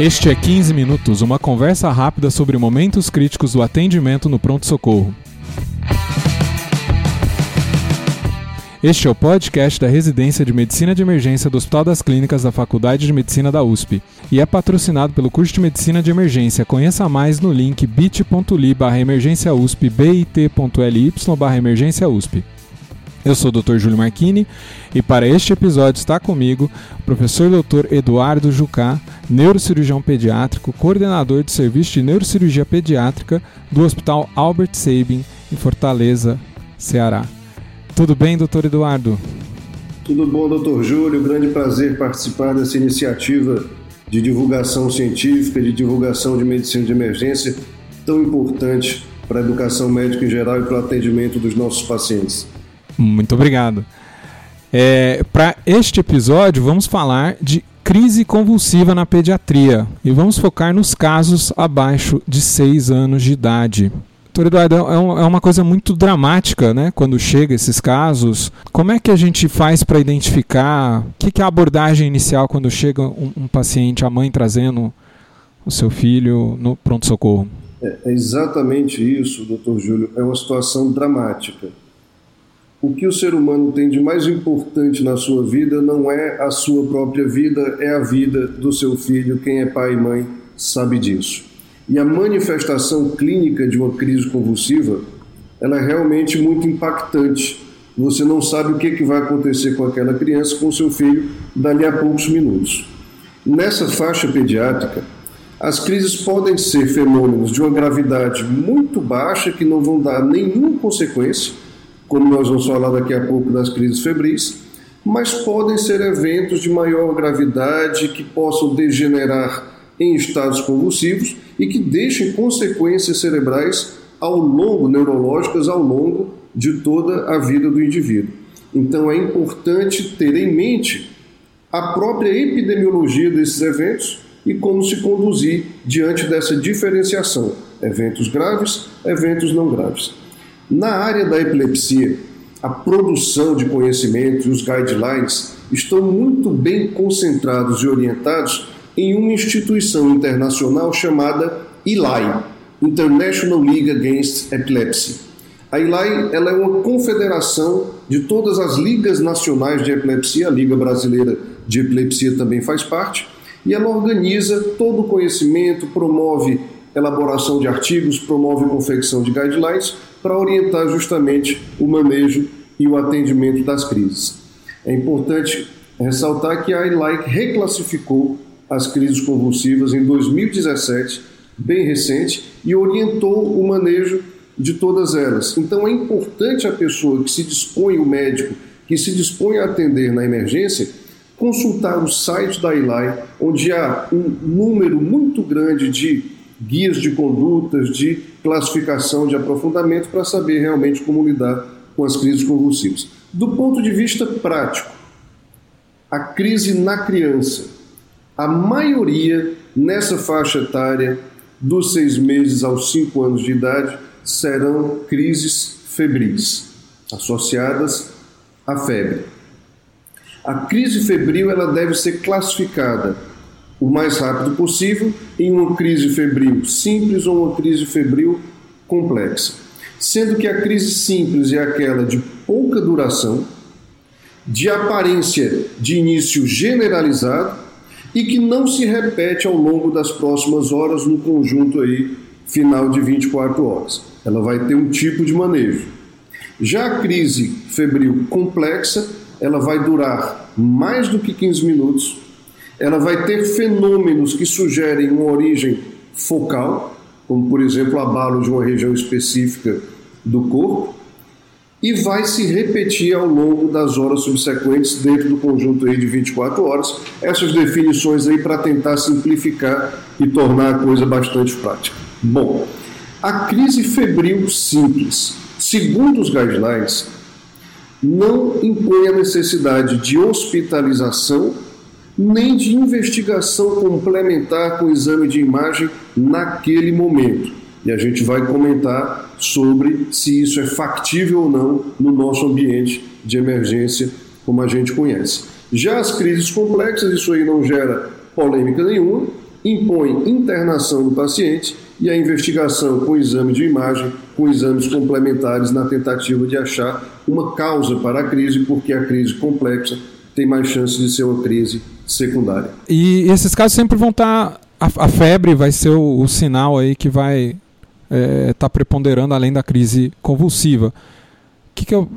Este é 15 Minutos, uma conversa rápida sobre momentos críticos do atendimento no pronto-socorro. Este é o podcast da Residência de Medicina de Emergência do Hospital das Clínicas da Faculdade de Medicina da USP e é patrocinado pelo curso de Medicina de Emergência. Conheça mais no link bit.ly barra emergência USP, bit.ly barra emergência USP. Eu sou o Dr. Júlio Marchini e para este episódio está comigo o professor Dr. Eduardo Jucá, neurocirurgião pediátrico, coordenador de serviço de neurocirurgia pediátrica do Hospital Albert Sabin, em Fortaleza, Ceará. Tudo bem, doutor Eduardo? Tudo bom, doutor Júlio. Grande prazer participar dessa iniciativa de divulgação científica, de divulgação de medicina de emergência, tão importante para a educação médica em geral e para o atendimento dos nossos pacientes. Muito obrigado. É, Para este episódio, vamos falar de crise convulsiva na pediatria e vamos focar nos casos abaixo de 6 anos de idade. Doutor Eduardo, é, é uma coisa muito dramática, né? Quando chega esses casos. Como é que a gente faz para identificar? O que é a abordagem inicial quando chega um, um paciente, a mãe trazendo o seu filho no pronto-socorro? É, é exatamente isso, doutor Júlio. É uma situação dramática o que o ser humano tem de mais importante na sua vida não é a sua própria vida, é a vida do seu filho. Quem é pai e mãe sabe disso. E a manifestação clínica de uma crise convulsiva, ela é realmente muito impactante. Você não sabe o que, que vai acontecer com aquela criança, com seu filho, dali a poucos minutos. Nessa faixa pediátrica, as crises podem ser fenômenos de uma gravidade muito baixa que não vão dar nenhuma consequência como nós vamos falar daqui a pouco das crises febris, mas podem ser eventos de maior gravidade que possam degenerar em estados convulsivos e que deixem consequências cerebrais ao longo, neurológicas ao longo de toda a vida do indivíduo. Então é importante ter em mente a própria epidemiologia desses eventos e como se conduzir diante dessa diferenciação: eventos graves, eventos não graves. Na área da epilepsia, a produção de conhecimento e os guidelines estão muito bem concentrados e orientados em uma instituição internacional chamada ILAI, International League Against Epilepsy. A ILAI ela é uma confederação de todas as ligas nacionais de epilepsia, a Liga Brasileira de Epilepsia também faz parte, e ela organiza todo o conhecimento, promove elaboração de artigos, promove confecção de guidelines para orientar justamente o manejo e o atendimento das crises. É importante ressaltar que a ILAIC reclassificou as crises convulsivas em 2017, bem recente, e orientou o manejo de todas elas. Então é importante a pessoa que se dispõe, o médico, que se dispõe a atender na emergência, consultar o site da ILAI, onde há um número muito grande de guias de condutas, de classificação, de aprofundamento, para saber realmente como lidar com as crises convulsivas. Do ponto de vista prático, a crise na criança, a maioria nessa faixa etária, dos seis meses aos cinco anos de idade, serão crises febris, associadas à febre. A crise febril ela deve ser classificada o mais rápido possível em uma crise febril simples ou uma crise febril complexa. Sendo que a crise simples é aquela de pouca duração, de aparência de início generalizado e que não se repete ao longo das próximas horas no conjunto aí final de 24 horas. Ela vai ter um tipo de manejo. Já a crise febril complexa, ela vai durar mais do que 15 minutos ela vai ter fenômenos que sugerem uma origem focal, como por exemplo abalo de uma região específica do corpo, e vai se repetir ao longo das horas subsequentes dentro do conjunto aí de 24 horas. Essas definições aí para tentar simplificar e tornar a coisa bastante prática. Bom, a crise febril simples, segundo os guidelines, não impõe a necessidade de hospitalização nem de investigação complementar com exame de imagem naquele momento. E a gente vai comentar sobre se isso é factível ou não no nosso ambiente de emergência, como a gente conhece. Já as crises complexas, isso aí não gera polêmica nenhuma, impõe internação do paciente e a investigação com exame de imagem, com exames complementares na tentativa de achar uma causa para a crise, porque a crise complexa tem mais chance de ser uma crise secundária. E esses casos sempre vão estar. Tá, a, a febre vai ser o, o, sinal aí que vai estar é, tá preponderando além da crise convulsiva. O que, que, eu,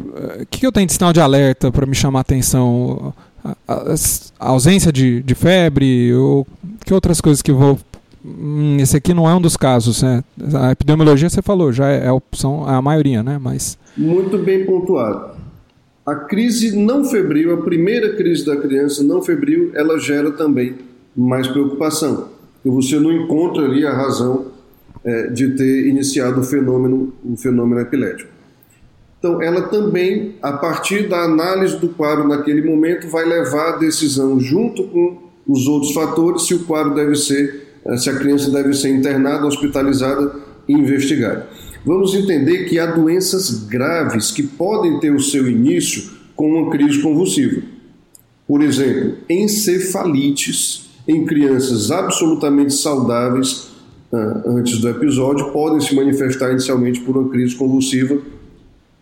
que, que eu tenho de sinal de alerta para me chamar a atenção? A, a, a ausência de, de, febre? Ou que outras coisas que vou. Hum, esse aqui não é um dos casos, né? A epidemiologia você falou, já é a opção, é a maioria, né? Mas... Muito bem pontuado. A crise não febril, a primeira crise da criança não febril, ela gera também mais preocupação. E você não encontra ali a razão é, de ter iniciado o fenômeno, o fenômeno epilético. Então, ela também, a partir da análise do quadro naquele momento, vai levar a decisão, junto com os outros fatores, se o quadro deve ser, se a criança deve ser internada, hospitalizada e investigada. Vamos entender que há doenças graves que podem ter o seu início com uma crise convulsiva. Por exemplo, encefalites em crianças absolutamente saudáveis ah, antes do episódio podem se manifestar inicialmente por uma crise convulsiva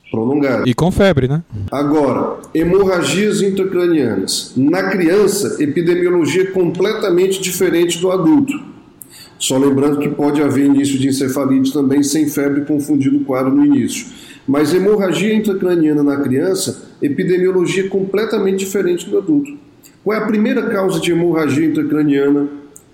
prolongada. E com febre, né? Agora, hemorragias intracranianas. Na criança, epidemiologia completamente diferente do adulto. Só lembrando que pode haver início de encefalite também sem febre confundido o quadro no início. Mas hemorragia intracraniana na criança, epidemiologia completamente diferente do adulto. Qual é a primeira causa de hemorragia intracraniana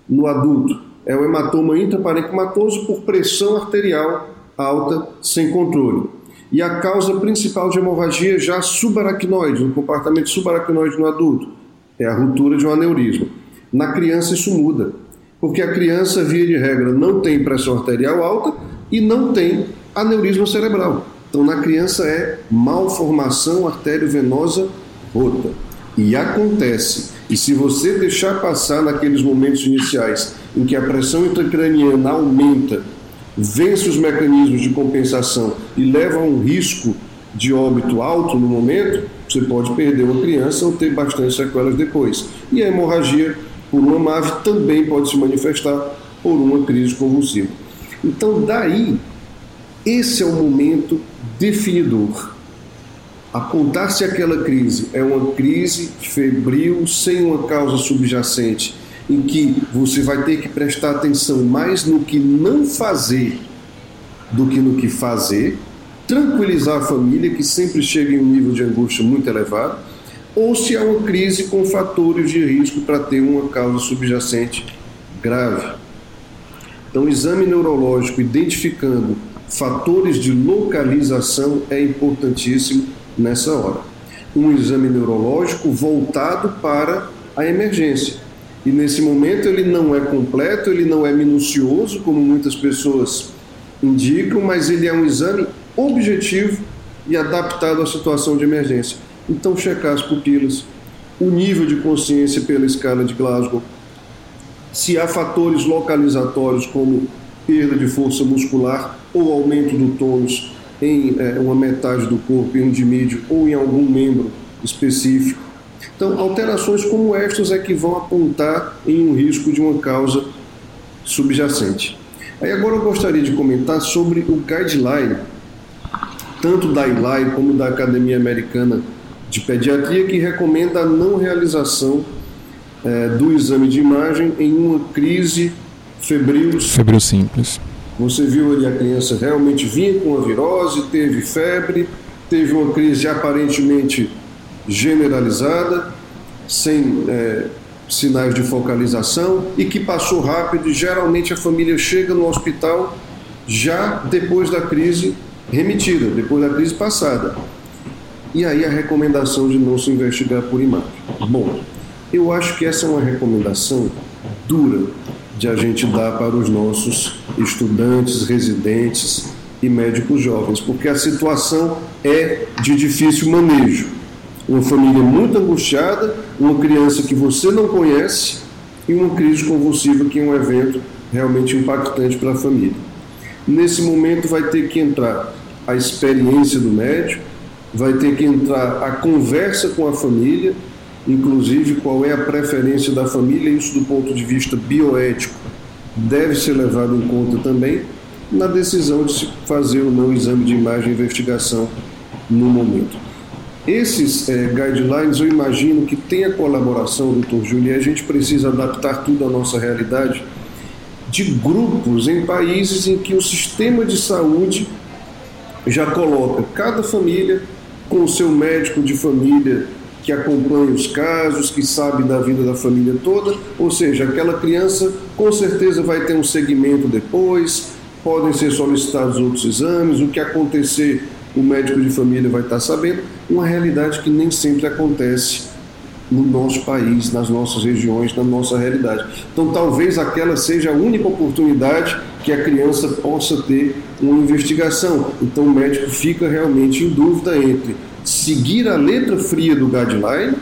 no adulto? É o hematoma intraparencomatoso por pressão arterial alta sem controle. E a causa principal de hemorragia já subaracnoide, no compartimento subaracnoide no adulto, é a ruptura de um aneurisma. Na criança isso muda porque a criança, via de regra, não tem pressão arterial alta e não tem aneurisma cerebral. Então, na criança é malformação arteriovenosa rota. E acontece. E se você deixar passar naqueles momentos iniciais em que a pressão intracraniana aumenta, vence os mecanismos de compensação e leva a um risco de óbito alto no momento, você pode perder uma criança ou ter bastante sequelas depois. E a hemorragia por uma MAV também pode se manifestar por uma crise convulsiva. Então, daí, esse é o momento definidor. Apontar se aquela crise é uma crise febril sem uma causa subjacente, em que você vai ter que prestar atenção mais no que não fazer do que no que fazer, tranquilizar a família, que sempre chega em um nível de angústia muito elevado, ou se é uma crise com fatores de risco para ter uma causa subjacente grave. Então, exame neurológico identificando fatores de localização é importantíssimo nessa hora. Um exame neurológico voltado para a emergência. E nesse momento ele não é completo, ele não é minucioso, como muitas pessoas indicam, mas ele é um exame objetivo e adaptado à situação de emergência. Então, checar as pupilas, o nível de consciência pela escala de Glasgow, se há fatores localizatórios como perda de força muscular ou aumento do tônus em é, uma metade do corpo, em um dimídio ou em algum membro específico. Então, alterações como estas é que vão apontar em um risco de uma causa subjacente. Aí agora eu gostaria de comentar sobre o guideline, tanto da ILAI como da Academia Americana de Pediatria que recomenda a não realização é, do exame de imagem em uma crise febril. Febril simples. Você viu ali a criança realmente vinha com a virose, teve febre, teve uma crise aparentemente generalizada, sem é, sinais de focalização e que passou rápido. E geralmente a família chega no hospital já depois da crise remitida, depois da crise passada. E aí a recomendação de não se investigar por imagem. Bom, eu acho que essa é uma recomendação dura de a gente dar para os nossos estudantes, residentes e médicos jovens, porque a situação é de difícil manejo. Uma família muito angustiada, uma criança que você não conhece e uma crise convulsiva que é um evento realmente impactante para a família. Nesse momento vai ter que entrar a experiência do médico, vai ter que entrar a conversa com a família inclusive qual é a preferência da família, isso do ponto de vista bioético deve ser levado em conta também na decisão de se fazer ou não exame de imagem e investigação no momento. Esses é, guidelines eu imagino que tem a colaboração, doutor Júlio, e a gente precisa adaptar tudo à nossa realidade, de grupos em países em que o sistema de saúde já coloca cada família com o seu médico de família que acompanha os casos, que sabe da vida da família toda, ou seja, aquela criança com certeza vai ter um segmento depois, podem ser solicitados outros exames, o que acontecer o médico de família vai estar sabendo, uma realidade que nem sempre acontece no nosso país, nas nossas regiões, na nossa realidade. Então, talvez aquela seja a única oportunidade que a criança possa ter uma investigação. Então, o médico fica realmente em dúvida entre seguir a letra fria do guideline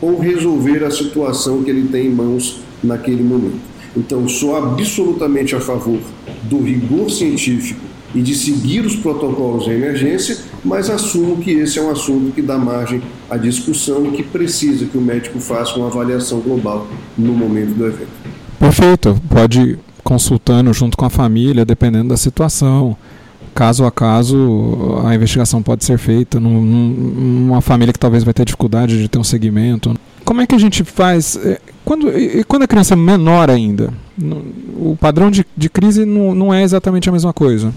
ou resolver a situação que ele tem em mãos naquele momento. Então, sou absolutamente a favor do rigor científico e de seguir os protocolos em emergência, mas assumo que esse é um assunto que dá margem à discussão e que precisa que o médico faça uma avaliação global no momento do evento. Perfeito. Pode consultando junto com a família, dependendo da situação caso a caso, a investigação pode ser feita num, numa família que talvez vai ter dificuldade de ter um segmento. Como é que a gente faz? É, quando, e quando a criança é menor ainda? O padrão de, de crise não, não é exatamente a mesma coisa.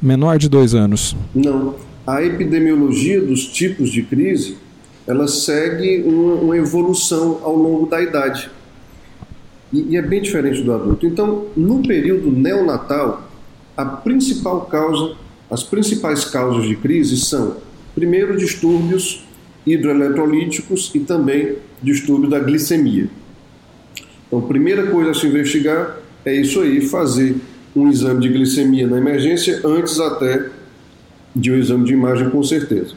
Menor de dois anos. Não. A epidemiologia dos tipos de crise ela segue uma, uma evolução ao longo da idade. E, e é bem diferente do adulto. Então, no período neonatal, a principal causa, as principais causas de crise são, primeiro, distúrbios hidroeletrolíticos e também distúrbio da glicemia. Então, primeira coisa a se investigar é isso aí, fazer um exame de glicemia na emergência antes até de um exame de imagem, com certeza.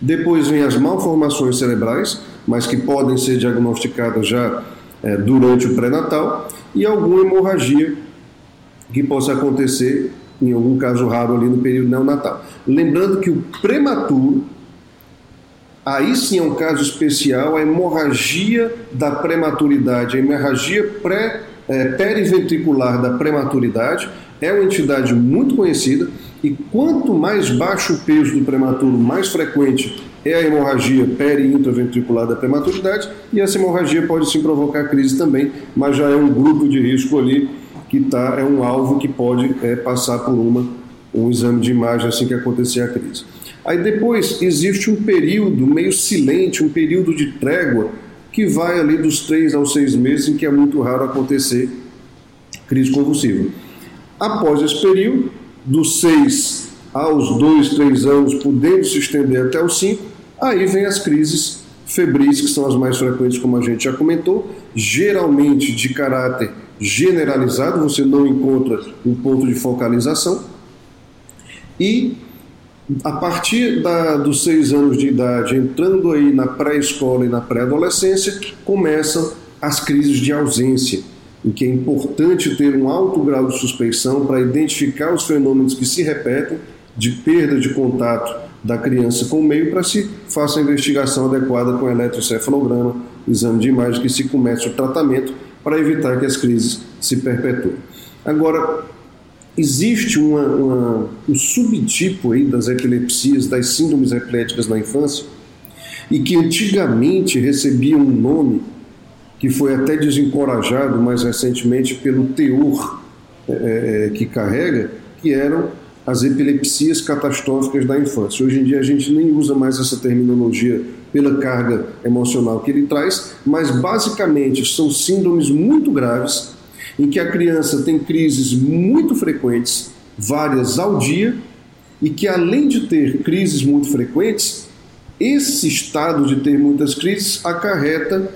Depois vem as malformações cerebrais, mas que podem ser diagnosticadas já é, durante o pré-natal, e alguma hemorragia que possa acontecer em algum caso raro ali no período neonatal. Lembrando que o prematuro, aí sim é um caso especial, a hemorragia da prematuridade, a hemorragia pré, é, periventricular da prematuridade é uma entidade muito conhecida e quanto mais baixo o peso do prematuro, mais frequente é a hemorragia peri-intraventricular da prematuridade e essa hemorragia pode sim provocar crise também, mas já é um grupo de risco ali que tá, é um alvo que pode é, passar por uma, um exame de imagem assim que acontecer a crise. Aí depois existe um período meio silente, um período de trégua, que vai ali dos três aos seis meses, em que é muito raro acontecer crise convulsiva. Após esse período, dos seis aos dois, três anos, podendo se estender até os cinco, aí vem as crises febris, que são as mais frequentes, como a gente já comentou, geralmente de caráter generalizado, você não encontra um ponto de focalização. E a partir da, dos seis anos de idade, entrando aí na pré-escola e na pré-adolescência, começam as crises de ausência, em que é importante ter um alto grau de suspeição para identificar os fenômenos que se repetem de perda de contato da criança com o meio para se faça a investigação adequada com eletroencefalograma, exame de imagem, que se comece o tratamento para evitar que as crises se perpetuem. Agora, existe uma, uma, um subtipo aí das epilepsias, das síndromes epiléticas na infância, e que antigamente recebia um nome que foi até desencorajado mais recentemente pelo teor é, é que carrega, que eram as epilepsias catastróficas da infância. Hoje em dia a gente nem usa mais essa terminologia pela carga emocional que ele traz, mas basicamente são síndromes muito graves em que a criança tem crises muito frequentes, várias ao dia, e que além de ter crises muito frequentes, esse estado de ter muitas crises acarreta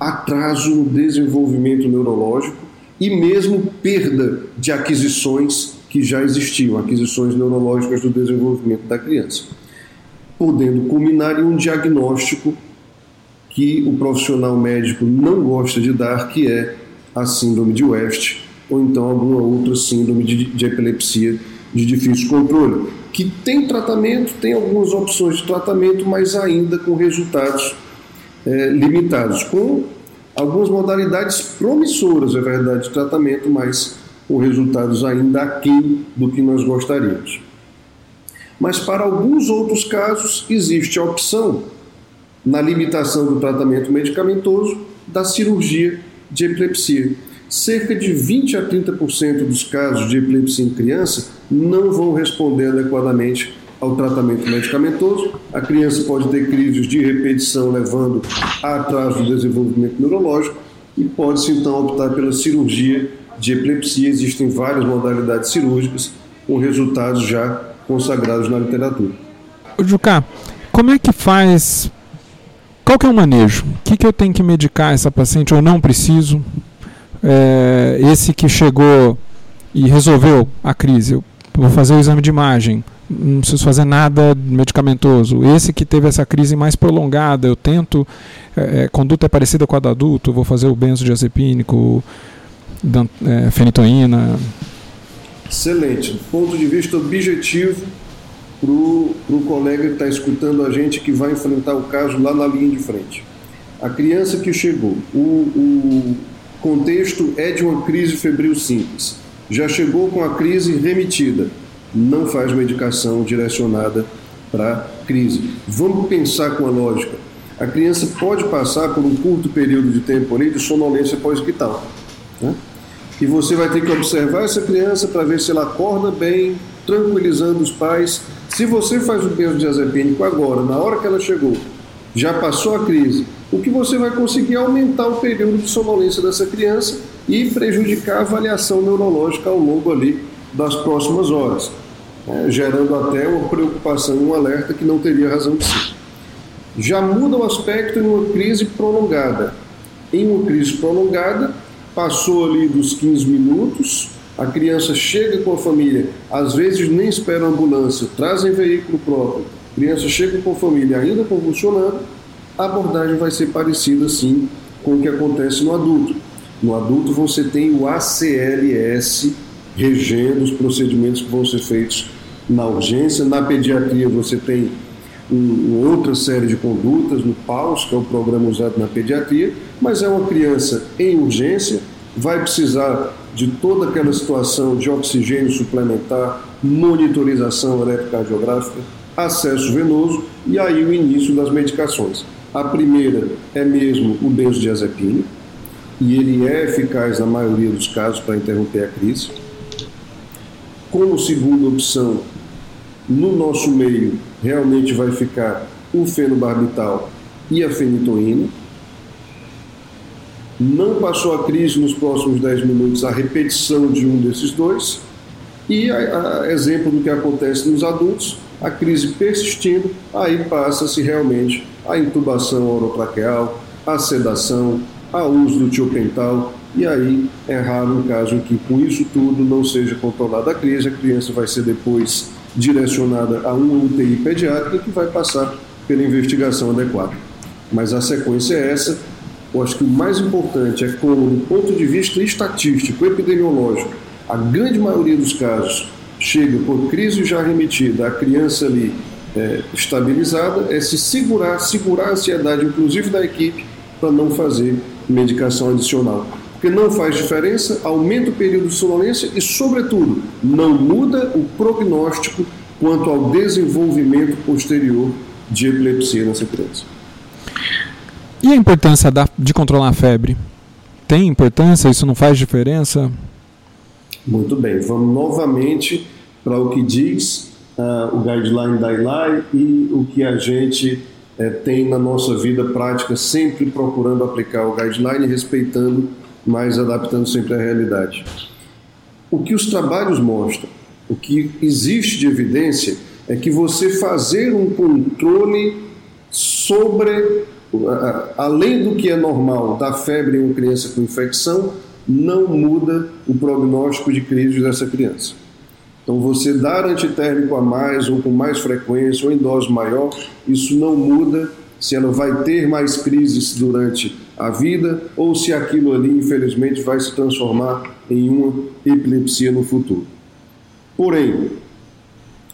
atraso no desenvolvimento neurológico e mesmo perda de aquisições que já existiam, aquisições neurológicas do desenvolvimento da criança. Podendo culminar em um diagnóstico que o profissional médico não gosta de dar, que é a síndrome de West, ou então alguma outra síndrome de, de epilepsia de difícil controle, que tem tratamento, tem algumas opções de tratamento, mas ainda com resultados é, limitados, com algumas modalidades promissoras, é verdade, de tratamento, mas com resultados ainda aquém do que nós gostaríamos. Mas para alguns outros casos, existe a opção, na limitação do tratamento medicamentoso, da cirurgia de epilepsia. Cerca de 20 a 30% dos casos de epilepsia em criança não vão responder adequadamente ao tratamento medicamentoso. A criança pode ter crises de repetição, levando a atraso do desenvolvimento neurológico, e pode-se então optar pela cirurgia de epilepsia. Existem várias modalidades cirúrgicas com resultados já consagrados na literatura. Jucá, como é que faz? Qual que é o manejo? O que, que eu tenho que medicar essa paciente ou não preciso? É, esse que chegou e resolveu a crise, eu vou fazer o exame de imagem, não preciso fazer nada medicamentoso. Esse que teve essa crise mais prolongada, eu tento, é, é conduta é parecida com a do adulto, vou fazer o benzodiazepínico, é, fenitoína. Excelente. Ponto de vista objetivo, para o colega que está escutando a gente que vai enfrentar o caso lá na linha de frente. A criança que chegou, o, o contexto é de uma crise febril simples. Já chegou com a crise remitida não faz medicação direcionada para crise. Vamos pensar com a lógica. A criança pode passar por um curto período de tempo ali de sonolência pós-vital. Né? E você vai ter que observar essa criança para ver se ela acorda bem, tranquilizando os pais. Se você faz o benzodiazepínico agora, na hora que ela chegou, já passou a crise, o que você vai conseguir é aumentar o período de sonolência dessa criança e prejudicar a avaliação neurológica ao longo ali das próximas horas né, gerando até uma preocupação, um alerta que não teria razão de ser. Já muda o aspecto em uma crise prolongada. Em uma crise prolongada, passou ali dos 15 minutos, a criança chega com a família, às vezes nem espera a ambulância, trazem veículo próprio, a criança chega com a família ainda convulsionando, a abordagem vai ser parecida sim com o que acontece no adulto. No adulto você tem o ACLS regendo os procedimentos que vão ser feitos na urgência. Na pediatria você tem um, outra série de condutas no PAUS, que é o programa usado na pediatria, mas é uma criança em urgência, vai precisar de toda aquela situação de oxigênio suplementar, monitorização eletrocardiográfica, acesso venoso e aí o início das medicações. A primeira é mesmo o benzodiazepínico, e ele é eficaz na maioria dos casos para interromper a crise. Como segunda opção, no nosso meio, realmente vai ficar o fenobarbital e a fenitoína. Não passou a crise nos próximos 10 minutos, a repetição de um desses dois. E, a, a exemplo do que acontece nos adultos, a crise persistindo, aí passa-se realmente a intubação orotraqueal, a sedação, a uso do tiopental e aí é raro um caso em que com isso tudo não seja controlada a crise, a criança vai ser depois direcionada a uma UTI pediátrica que vai passar pela investigação adequada. Mas a sequência é essa. Eu acho que o mais importante é como, do ponto de vista estatístico, epidemiológico, a grande maioria dos casos chega com crise já remetida, a criança ali é, estabilizada, é se segurar, segurar a ansiedade, inclusive da equipe, para não fazer medicação adicional porque não faz diferença, aumenta o período de sonolência e, sobretudo, não muda o prognóstico quanto ao desenvolvimento posterior de epilepsia nessa criança. E a importância da, de controlar a febre? Tem importância? Isso não faz diferença? Muito bem, vamos novamente para o que diz uh, o guideline da ILAI e o que a gente uh, tem na nossa vida prática, sempre procurando aplicar o guideline respeitando mas adaptando sempre à realidade. O que os trabalhos mostram, o que existe de evidência, é que você fazer um controle sobre, além do que é normal da febre em uma criança com infecção, não muda o prognóstico de crise dessa criança. Então, você dar antitérmico a mais ou com mais frequência ou em dose maior, isso não muda se ela vai ter mais crises durante a vida ou se aquilo ali, infelizmente, vai se transformar em uma epilepsia no futuro. Porém,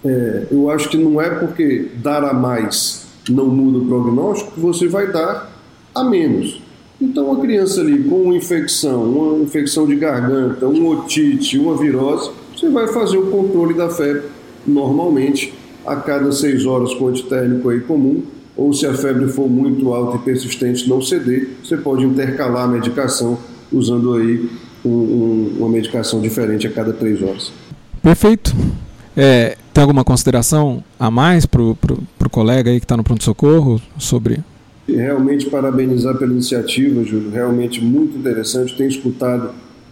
é, eu acho que não é porque dar a mais não muda o prognóstico que você vai dar a menos. Então, uma criança ali com uma infecção, uma infecção de garganta, um otite, uma virose, você vai fazer o controle da febre normalmente a cada seis horas com antitérmico aí comum, ou se a febre for muito alta e persistente não ceder, você pode intercalar a medicação usando aí um, um, uma medicação diferente a cada três horas. Perfeito. É, tem alguma consideração a mais para o colega aí que está no pronto-socorro sobre realmente parabenizar pela iniciativa, Júlio. Realmente muito interessante. Tenho escutado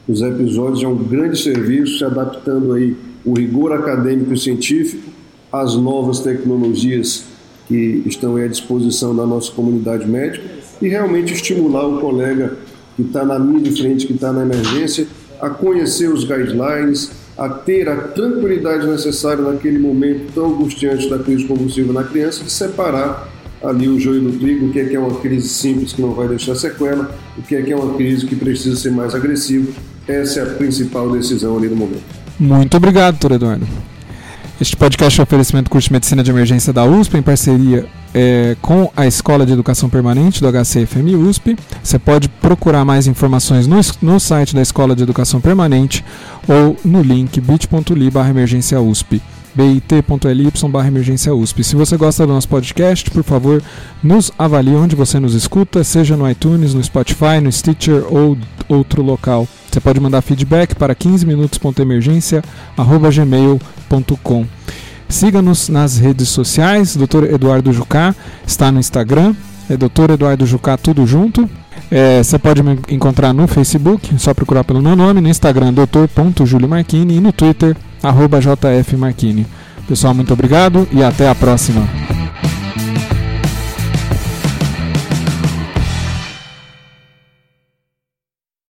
os episódios, é um grande serviço, se adaptando aí o rigor acadêmico e científico às novas tecnologias que estão à disposição da nossa comunidade médica e realmente estimular o colega que está na linha de frente, que está na emergência, a conhecer os guidelines, a ter a tranquilidade necessária naquele momento tão angustiante da crise convulsiva na criança, de separar ali o joio do trigo, o que é, que é uma crise simples que não vai deixar sequela, o que é que é uma crise que precisa ser mais agressiva. Essa é a principal decisão ali no momento. Muito obrigado, doutor Eduardo. Este podcast é um oferecimento do curso de Medicina de Emergência da USP, em parceria é, com a Escola de Educação Permanente do HCFM USP. Você pode procurar mais informações no, no site da Escola de Educação Permanente ou no link bit.ly barra emergência USP bit.ly barra emergência USP. Se você gosta do nosso podcast, por favor, nos avalie onde você nos escuta, seja no iTunes, no Spotify, no Stitcher ou outro local. Você pode mandar feedback para 15minutos.emergência.gmail.com Siga-nos nas redes sociais, Dr. Eduardo Jucá está no Instagram, é Dr. Eduardo Jucá tudo junto. É, você pode me encontrar no Facebook, só procurar pelo meu nome, no Instagram, Marquini e no Twitter, arroba JF Marquini. Pessoal, muito obrigado e até a próxima.